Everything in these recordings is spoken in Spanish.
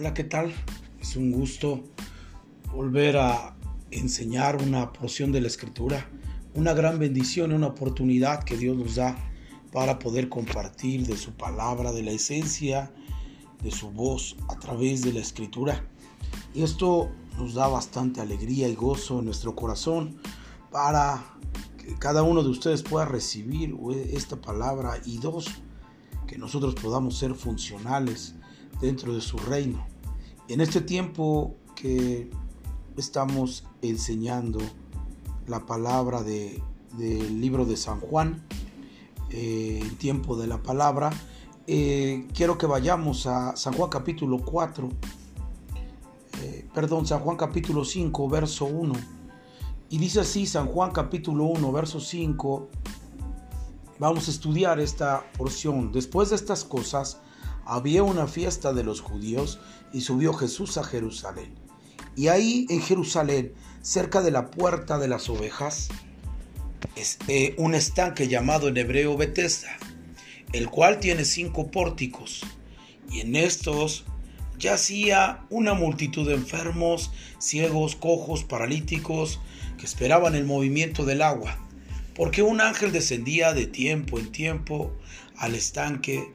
Hola, ¿qué tal? Es un gusto volver a enseñar una porción de la escritura, una gran bendición, una oportunidad que Dios nos da para poder compartir de su palabra, de la esencia de su voz a través de la escritura. Y esto nos da bastante alegría y gozo en nuestro corazón para que cada uno de ustedes pueda recibir esta palabra y dos, que nosotros podamos ser funcionales dentro de su reino. En este tiempo que estamos enseñando la palabra de, del libro de San Juan, eh, el tiempo de la palabra, eh, quiero que vayamos a San Juan capítulo 4, eh, perdón, San Juan capítulo 5, verso 1. Y dice así San Juan capítulo 1, verso 5. Vamos a estudiar esta porción. Después de estas cosas, había una fiesta de los judíos y subió Jesús a Jerusalén. Y ahí en Jerusalén, cerca de la puerta de las ovejas, es eh, un estanque llamado en hebreo Betesda, el cual tiene cinco pórticos. Y en estos yacía una multitud de enfermos, ciegos, cojos, paralíticos, que esperaban el movimiento del agua, porque un ángel descendía de tiempo en tiempo al estanque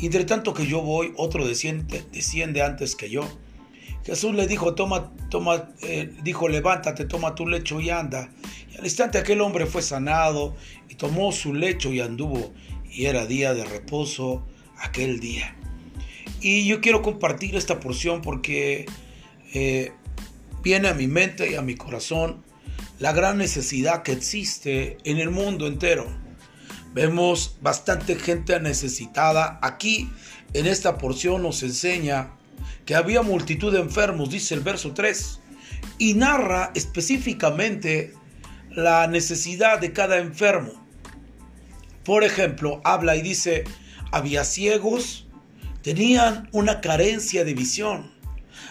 entre tanto que yo voy, otro desciende, desciende antes que yo. Jesús le dijo, toma, toma, eh, dijo, levántate, toma tu lecho y anda. Y al instante aquel hombre fue sanado y tomó su lecho y anduvo. Y era día de reposo aquel día. Y yo quiero compartir esta porción porque eh, viene a mi mente y a mi corazón la gran necesidad que existe en el mundo entero Vemos bastante gente necesitada. Aquí en esta porción nos enseña que había multitud de enfermos, dice el verso 3, y narra específicamente la necesidad de cada enfermo. Por ejemplo, habla y dice, había ciegos, tenían una carencia de visión,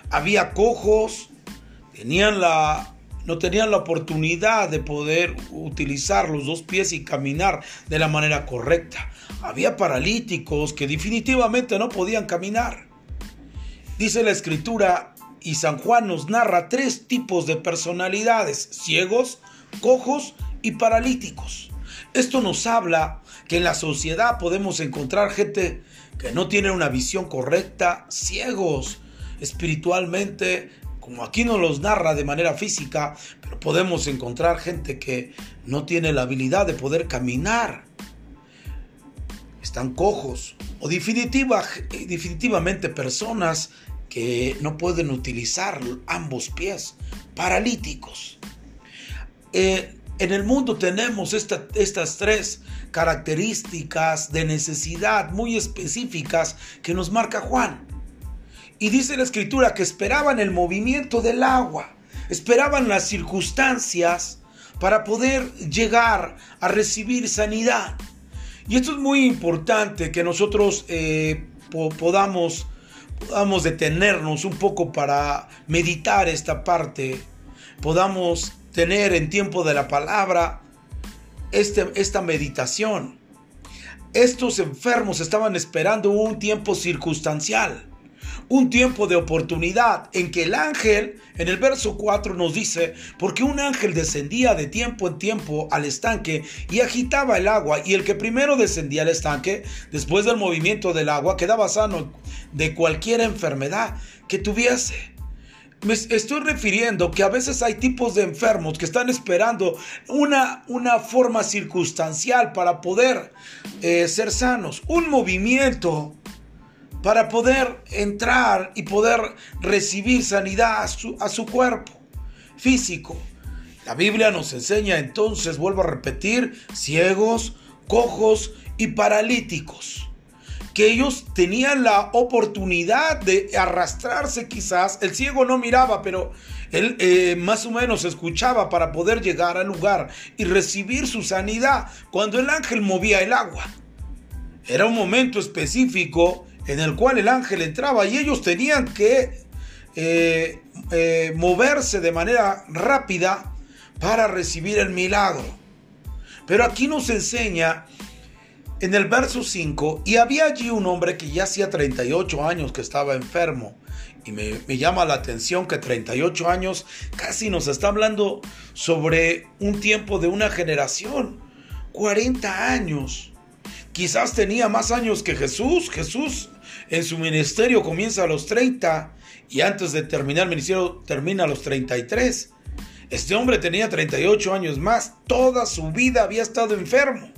había cojos, tenían la no tenían la oportunidad de poder utilizar los dos pies y caminar de la manera correcta. Había paralíticos que definitivamente no podían caminar. Dice la escritura y San Juan nos narra tres tipos de personalidades, ciegos, cojos y paralíticos. Esto nos habla que en la sociedad podemos encontrar gente que no tiene una visión correcta, ciegos espiritualmente, como aquí nos los narra de manera física, pero podemos encontrar gente que no tiene la habilidad de poder caminar. Están cojos o definitiva, definitivamente personas que no pueden utilizar ambos pies, paralíticos. Eh, en el mundo tenemos estas tres características de necesidad muy específicas que nos marca Juan. Y dice la escritura que esperaban el movimiento del agua, esperaban las circunstancias para poder llegar a recibir sanidad. Y esto es muy importante que nosotros eh, podamos, podamos detenernos un poco para meditar esta parte, podamos tener en tiempo de la palabra este, esta meditación. Estos enfermos estaban esperando un tiempo circunstancial un tiempo de oportunidad en que el ángel, en el verso 4 nos dice, porque un ángel descendía de tiempo en tiempo al estanque y agitaba el agua, y el que primero descendía al estanque, después del movimiento del agua, quedaba sano de cualquier enfermedad que tuviese. Me estoy refiriendo que a veces hay tipos de enfermos que están esperando una, una forma circunstancial para poder eh, ser sanos, un movimiento para poder entrar y poder recibir sanidad a su, cuerpo físico. La Biblia nos enseña entonces, vuelvo a repetir, ciegos, cojos y paralíticos. que ellos tenían la oportunidad de arrastrarse quizás. El ciego no miraba, pero él eh, más o menos escuchaba para poder llegar al lugar y recibir su sanidad cuando el ángel movía el agua. Era un momento específico en el cual el ángel entraba y ellos tenían que eh, eh, moverse de manera rápida para recibir el milagro. Pero aquí nos enseña en el verso 5, y había allí un hombre que ya hacía 38 años que estaba enfermo. Y me, me, llama la atención que 38 años casi nos está hablando sobre un tiempo de una generación. 40 años. Quizás tenía más años que Jesús. Jesús en su ministerio comienza a los 30 y antes de terminar el ministerio termina a los 33. Este hombre tenía 38 años más. Toda su vida había estado enfermo.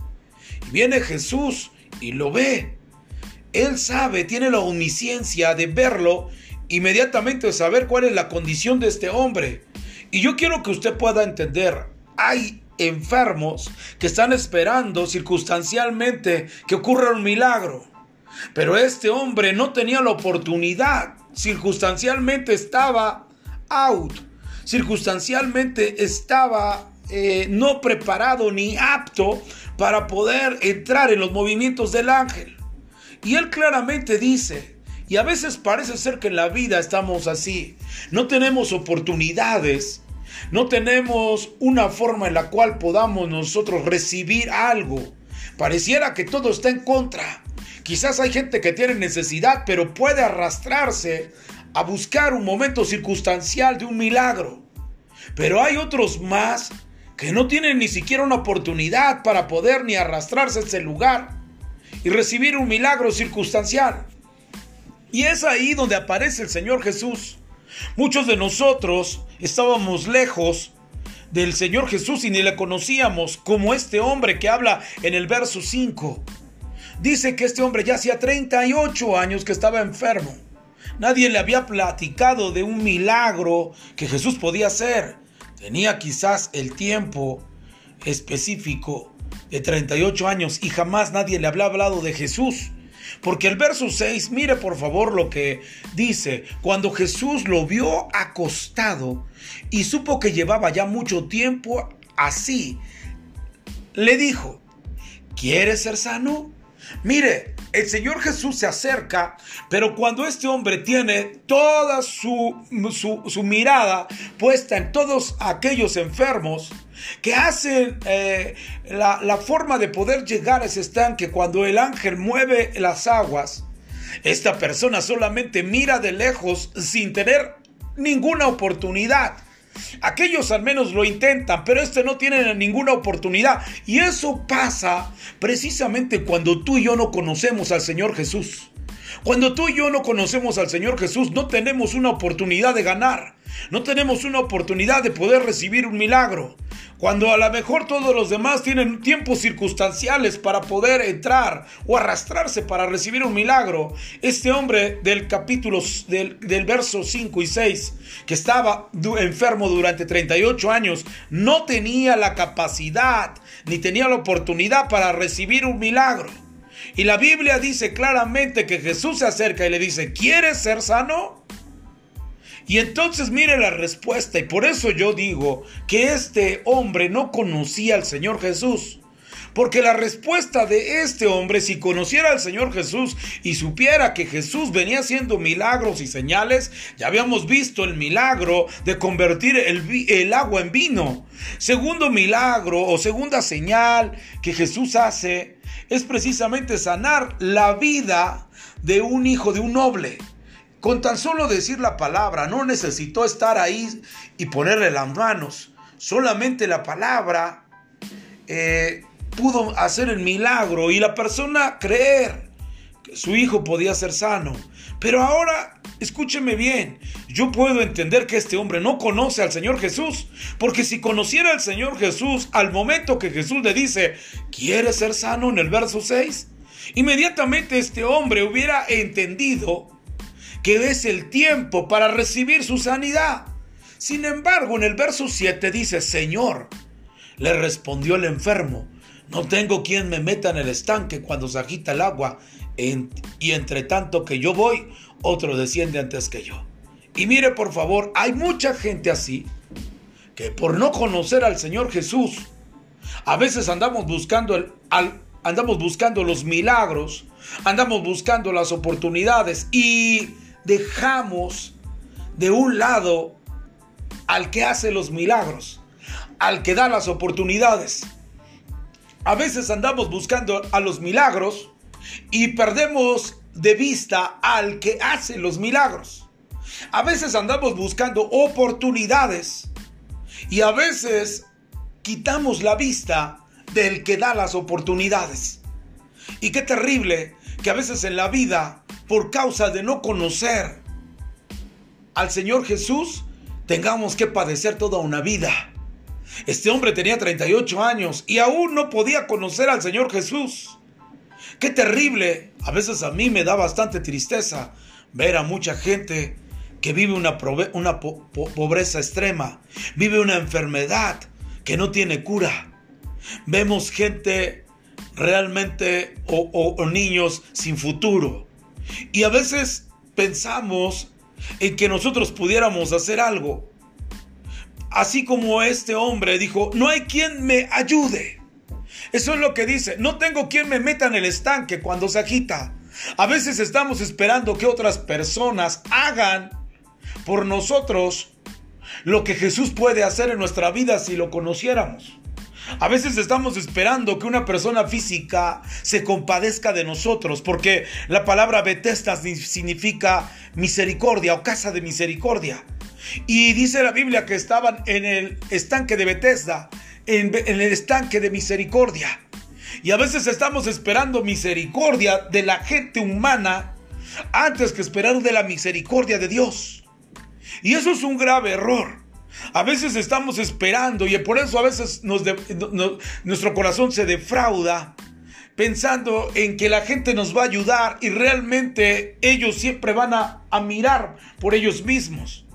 Viene Jesús y lo ve. Él sabe, tiene la omnisciencia de verlo, inmediatamente saber cuál es la condición de este hombre. Y yo quiero que usted pueda entender, hay enfermos que están esperando circunstancialmente que ocurra un milagro. Pero este hombre no tenía la oportunidad, circunstancialmente estaba out, circunstancialmente estaba eh, no preparado ni apto para poder entrar en los movimientos del ángel. Y él claramente dice, y a veces parece ser que en la vida estamos así, no tenemos oportunidades, no tenemos una forma en la cual podamos nosotros recibir algo. Pareciera que todo está en contra. Quizás hay gente que tiene necesidad, pero puede arrastrarse a buscar un momento circunstancial de un milagro. Pero hay otros más que no tienen ni siquiera una oportunidad para poder ni arrastrarse a ese lugar y recibir un milagro circunstancial. Y es ahí donde aparece el Señor Jesús. Muchos de nosotros estábamos lejos del Señor Jesús y ni le conocíamos como este hombre que habla en el verso 5. Dice que este hombre ya hacía 38 años que estaba enfermo. Nadie le había platicado de un milagro que Jesús podía hacer. Tenía quizás el tiempo específico de 38 años y jamás nadie le había hablado de Jesús. Porque el verso 6, mire por favor lo que dice, cuando Jesús lo vio acostado y supo que llevaba ya mucho tiempo así, le dijo, ¿quieres ser sano? Mire, el Señor Jesús se acerca, pero cuando este hombre tiene toda su, su, mirada puesta en todos aquellos enfermos que hacen eh, la, la forma de poder llegar a ese estanque cuando el ángel mueve las aguas, esta persona solamente mira de lejos sin tener ninguna oportunidad. Aquellos al menos lo intentan, pero este no tiene ninguna oportunidad. Y eso pasa precisamente cuando tú y yo no conocemos al Señor Jesús. Cuando tú y yo no conocemos al Señor Jesús, no tenemos una oportunidad de ganar. No tenemos una oportunidad de poder recibir un milagro. Cuando a lo mejor todos los demás tienen tiempos circunstanciales para poder entrar o arrastrarse para recibir un milagro, este hombre del capítulo del, del verso 5 y 6, que estaba enfermo durante 38 años, no tenía la capacidad ni tenía la oportunidad para recibir un milagro. Y la Biblia dice claramente que Jesús se acerca y le dice, ¿quieres ser sano? Y entonces mire la respuesta, y por eso yo digo que este hombre no conocía al Señor Jesús. Porque la respuesta de este hombre, si conociera al Señor Jesús y supiera que Jesús venía haciendo milagros y señales, ya habíamos visto el milagro de convertir el, agua en vino. Segundo milagro o segunda señal que Jesús hace es precisamente sanar la vida de un hijo de un noble. Con tan solo decir la palabra, no necesitó estar ahí y ponerle las manos. Solamente la palabra eh, pudo hacer el milagro y la persona creer que su hijo podía ser sano. Pero ahora, escúcheme bien, yo puedo entender que este hombre no conoce al Señor Jesús, porque si conociera al Señor Jesús al momento que Jesús le dice, ¿quieres ser sano en el verso 6? Inmediatamente este hombre hubiera entendido que es el tiempo para recibir su sanidad. Sin embargo, en el verso 7 dice, Señor, le respondió el enfermo, No tengo quien me meta en el estanque cuando se agita el agua, y entre tanto que yo voy, otro desciende antes que yo. Y mire por favor, hay mucha gente así que por no conocer al Señor Jesús, a veces andamos buscando, andamos buscando los milagros, andamos buscando las oportunidades y dejamos de un lado al que hace los milagros, al que da las oportunidades. A veces andamos buscando a los milagros y perdemos de vista al que hace los milagros. A veces andamos buscando oportunidades y a veces quitamos la vista del que da las oportunidades. Y qué terrible que a veces en la vida, por causa de no conocer al Señor Jesús, tengamos que padecer toda una vida. Este hombre tenía 38 años y aún no podía conocer al Señor Jesús. Qué terrible. A veces a mí me da bastante tristeza ver a mucha gente que vive una, pobreza extrema, vive una enfermedad que no tiene cura. Vemos gente realmente o niños sin futuro. Y a veces pensamos en que nosotros pudiéramos hacer algo. Así como este hombre dijo, no hay quien me ayude. Eso es lo que dice, no tengo quien me meta en el estanque cuando se agita. A veces estamos esperando que otras personas hagan por nosotros lo que Jesús puede hacer en nuestra vida si lo conociéramos. A veces estamos esperando que una persona física se compadezca de nosotros, porque la palabra Bethesda significa misericordia o casa de misericordia. Y dice la Biblia que estaban en el estanque de Bethesda, en, en el estanque de misericordia. Y a veces estamos esperando misericordia de la gente humana antes que esperar de la misericordia de Dios. Y eso es un grave error. A veces estamos esperando y por eso a veces nuestro corazón se defrauda pensando en que la gente nos va a ayudar y realmente ellos siempre van a, a mirar por ellos mismos.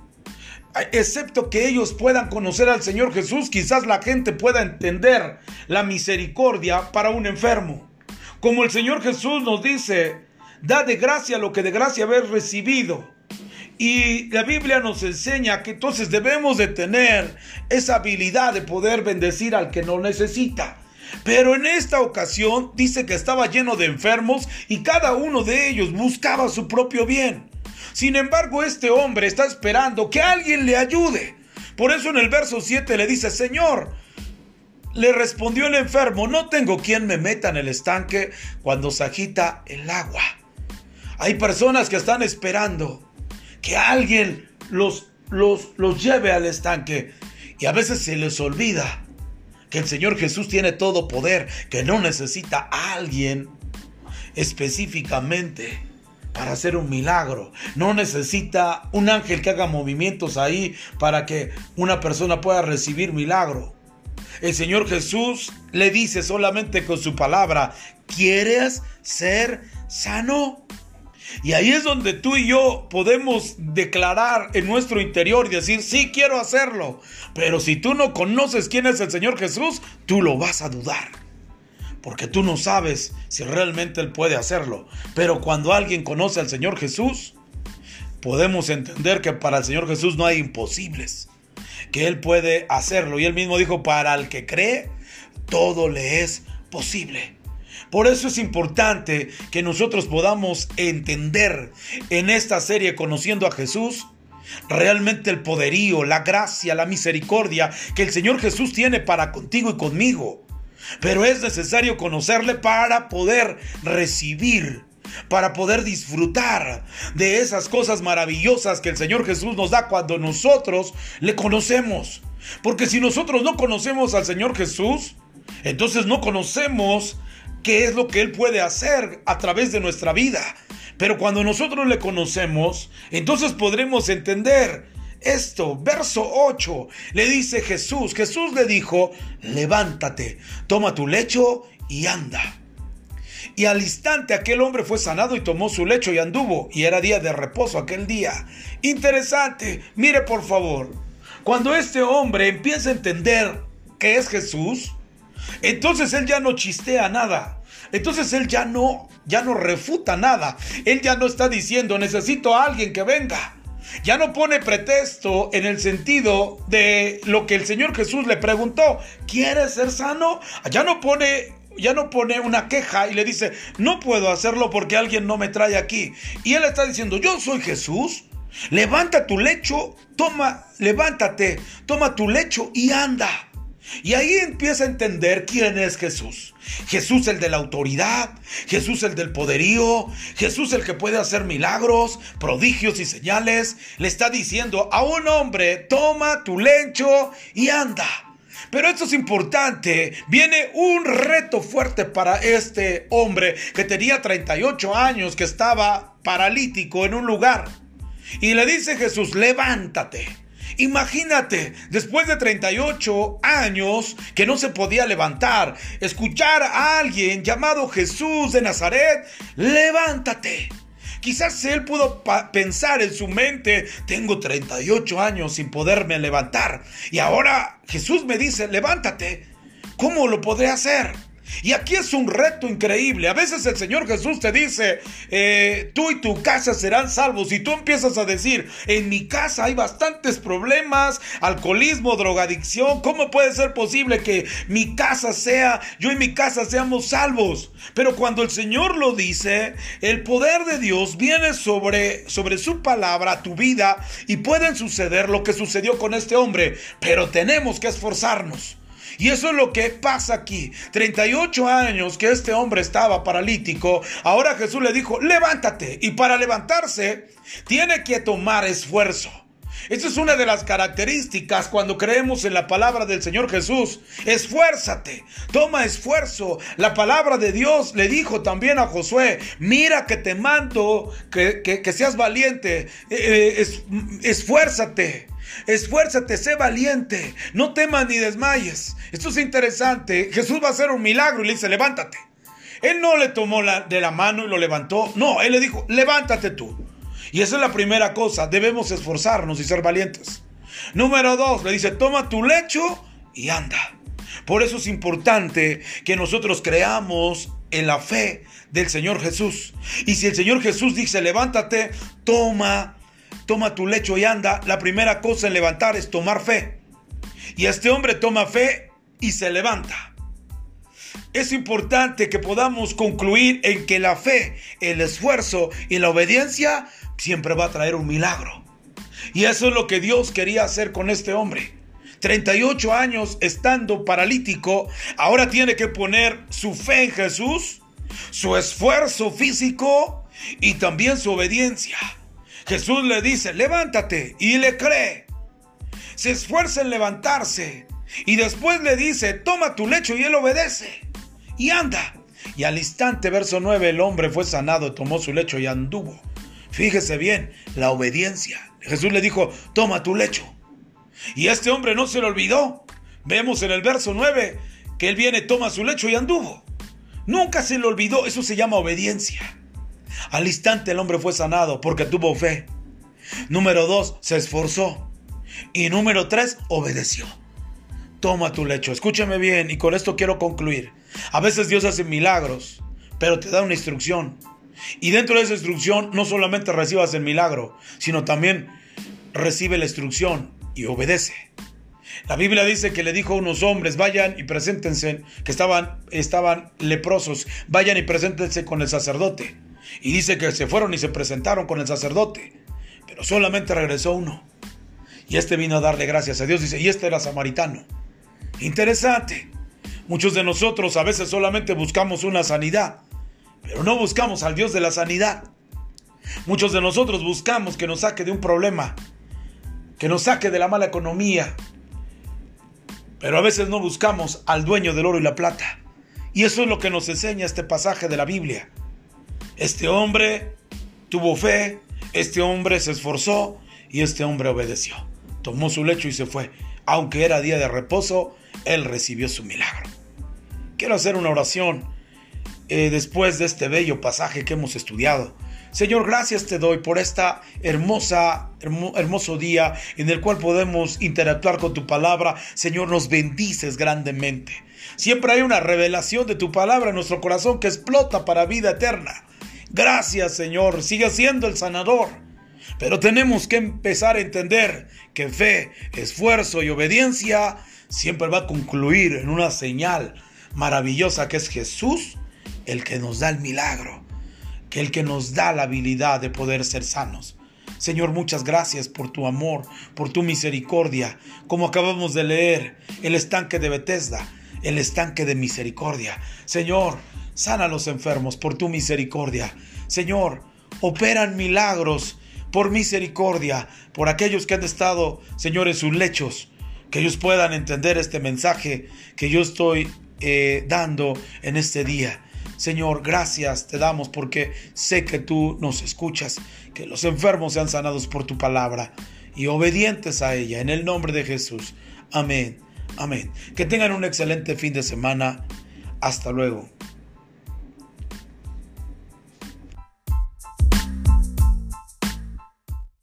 Excepto que ellos puedan conocer al Señor Jesús, quizás la gente pueda entender la misericordia para un enfermo. Como el Señor Jesús nos dice, da de gracia lo que de gracia habéis recibido. Y la Biblia nos enseña que entonces debemos de tener esa habilidad de poder bendecir al que no necesita. Pero en esta ocasión dice que estaba lleno de enfermos y cada uno de ellos buscaba su propio bien. Sin embargo, este hombre está esperando que alguien le ayude. Por eso en el verso 7 le dice, Señor, le respondió el enfermo, no tengo quien me meta en el estanque cuando se agita el agua. Hay personas que están esperando que alguien los, los, los lleve al estanque. Y a veces se les olvida que el Señor Jesús tiene todo poder, que no necesita a alguien específicamente para hacer un milagro. No necesita un ángel que haga movimientos ahí para que una persona pueda recibir milagro. El Señor Jesús le dice solamente con su palabra, ¿quieres ser sano? Y ahí es donde tú y yo podemos declarar en nuestro interior y decir, sí quiero hacerlo. Pero si tú no conoces quién es el Señor Jesús, tú lo vas a dudar. Porque tú no sabes si realmente Él puede hacerlo. Pero cuando alguien conoce al Señor Jesús, podemos entender que para el Señor Jesús no hay imposibles. Que Él puede hacerlo. Y Él mismo dijo, para el que cree, todo le es posible. Por eso es importante que nosotros podamos entender en esta serie Conociendo a Jesús realmente el poderío, la gracia, la misericordia que el Señor Jesús tiene para contigo y conmigo. Pero es necesario conocerle para poder recibir, para poder disfrutar de esas cosas maravillosas que el Señor Jesús nos da cuando nosotros le conocemos. Porque si nosotros no conocemos al Señor Jesús, entonces no conocemos qué es lo que Él puede hacer a través de nuestra vida. Pero cuando nosotros le conocemos, entonces podremos entender esto. Verso 8 le dice Jesús, Jesús le dijo, levántate, toma tu lecho y anda. Y al instante aquel hombre fue sanado y tomó su lecho y anduvo. Y era día de reposo aquel día. Interesante. Mire por favor. Cuando este hombre empieza a entender que es Jesús, Entonces él ya no chistea nada. Entonces él ya no, ya no refuta nada. Él ya no está diciendo, necesito a alguien que venga. Ya no pone pretexto en el sentido de lo que el Señor Jesús le preguntó. ¿Quieres ser sano? Ya no pone ya no pone una queja y le dice, no puedo hacerlo porque alguien no me trae aquí. Y él está diciendo, yo soy Jesús. Levanta tu lecho, toma, levántate, toma tu lecho y anda. Y ahí empieza a entender quién es Jesús. Jesús el de la autoridad, Jesús el del poderío, Jesús el que puede hacer milagros, prodigios y señales. Le está diciendo a un hombre, toma tu lecho y anda. Pero esto es importante. Viene un reto fuerte para este hombre que tenía 38 años, que estaba paralítico en un lugar. Y le dice Jesús, levántate. Imagínate, después de 38 años que no se podía levantar, escuchar a alguien llamado Jesús de Nazaret, levántate. Quizás él pudo pensar en su mente, tengo 38 años sin poderme levantar y ahora Jesús me dice, levántate. ¿Cómo lo podré hacer? Y aquí es un reto increíble. A veces el Señor Jesús te dice, eh, tú y tu casa serán salvos. Y tú empiezas a decir, en mi casa hay bastantes problemas, alcoholismo, drogadicción. ¿Cómo puede ser posible que mi casa sea, yo y mi casa seamos salvos? Pero cuando el Señor lo dice, el poder de Dios viene sobre, sobre su palabra, tu vida, y pueden suceder lo que sucedió con este hombre. Pero tenemos que esforzarnos. Y eso es lo que pasa aquí. 38 años que este hombre estaba paralítico. Ahora Jesús le dijo, levántate. Y para levantarse, tiene que tomar esfuerzo. Esa es una de las características cuando creemos en la palabra del Señor Jesús. Esfuérzate, toma esfuerzo. La palabra de Dios le dijo también a Josué, mira que te mando que, seas valiente, eh, eh, esfuérzate. Esfuérzate, sé valiente, no temas ni desmayes. Esto es interesante. Jesús va a hacer un milagro y le dice, levántate. Él no le tomó la, de la mano y lo levantó. No, él le dijo, levántate tú. Y esa es la primera cosa. Debemos esforzarnos y ser valientes. Número dos, le dice, toma tu lecho y anda. Por eso es importante que nosotros creamos en la fe del Señor Jesús. Y si el Señor Jesús dice, levántate, toma toma tu lecho y anda, la primera cosa en levantar es tomar fe. Y este hombre toma fe y se levanta. Es importante que podamos concluir en que la fe, el esfuerzo y la obediencia siempre va a traer un milagro. Y eso es lo que Dios quería hacer con este hombre. 38 años estando paralítico, ahora tiene que poner su fe en Jesús, su esfuerzo físico y también su obediencia. Jesús le dice, levántate y le cree. Se esfuerza en levantarse y después le dice, toma tu lecho y él obedece y anda. Y al instante, verso 9, el hombre fue sanado, tomó su lecho y anduvo. Fíjese bien, la obediencia. Jesús le dijo, toma tu lecho. Y este hombre no se lo olvidó. Vemos en el verso 9 que él viene, toma su lecho y anduvo. Nunca se le olvidó, eso se llama obediencia. Al instante el hombre fue sanado porque tuvo fe. Número dos, se esforzó. Y número tres, obedeció. Toma tu lecho. Escúchame bien y con esto quiero concluir. A veces Dios hace milagros, pero te da una instrucción. Y dentro de esa instrucción no solamente recibas el milagro, sino también recibe la instrucción y obedece. La Biblia dice que le dijo a unos hombres, vayan y preséntense, que estaban, estaban leprosos, vayan y preséntense con el sacerdote. Y dice que se fueron y se presentaron con el sacerdote, pero solamente regresó uno. Y este vino a darle gracias a Dios, dice, y este era samaritano. Interesante. Muchos de nosotros a veces solamente buscamos una sanidad, pero no buscamos al Dios de la sanidad. Muchos de nosotros buscamos que nos saque de un problema, que nos saque de la mala economía, pero a veces no buscamos al dueño del oro y la plata. Y eso es lo que nos enseña este pasaje de la Biblia. Este hombre tuvo fe, este hombre se esforzó y este hombre obedeció. Tomó su lecho y se fue. Aunque era día de reposo, él recibió su milagro. Quiero hacer una oración eh, después de este bello pasaje que hemos estudiado. Señor, gracias te doy por esta hermosa, hermoso día en el cual podemos interactuar con tu palabra. Señor, nos bendices grandemente. Siempre hay una revelación de tu palabra en nuestro corazón que explota para vida eterna. Gracias Señor, sigue siendo el sanador. Pero tenemos que empezar a entender que fe, esfuerzo y obediencia siempre va a concluir en una señal maravillosa que es Jesús, el que nos da el milagro, que el que nos da la habilidad de poder ser sanos. Señor, muchas gracias por tu amor, por tu misericordia, como acabamos de leer, el estanque de Bethesda, el estanque de misericordia. Señor, sana a los enfermos por tu misericordia. Señor, operan milagros por misericordia, por aquellos que han estado, Señor, en sus lechos, que ellos puedan entender este mensaje que yo estoy eh, dando en este día. Señor, gracias te damos porque sé que tú nos escuchas, que los enfermos sean sanados por tu palabra y obedientes a ella. En el nombre de Jesús. Amén. Amén. Que tengan un excelente fin de semana. Hasta luego.